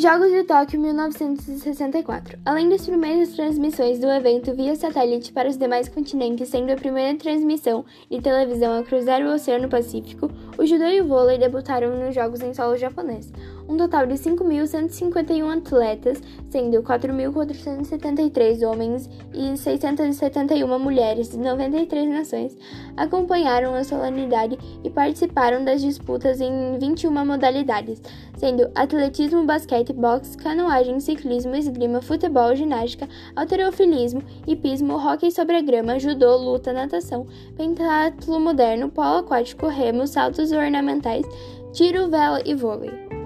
Jogos de Tóquio 1964. Além das primeiras transmissões do evento via satélite para os demais continentes, sendo a primeira transmissão de televisão a cruzar o Oceano Pacífico, o judô e o vôlei debutaram nos Jogos em solo japonês. Um total de 5.151 atletas, sendo 4.473 homens e 671 mulheres de 93 nações, acompanharam a solenidade e participaram das disputas em 21 modalidades, sendo atletismo, basquete, boxe, canoagem, ciclismo, esgrima, futebol, ginástica, alterofilismo, hipismo, hóquei sobre a grama, judô, luta, natação, pentatlo moderno, polo aquático, remo, saltos ornamentais, tiro, vela e vôlei.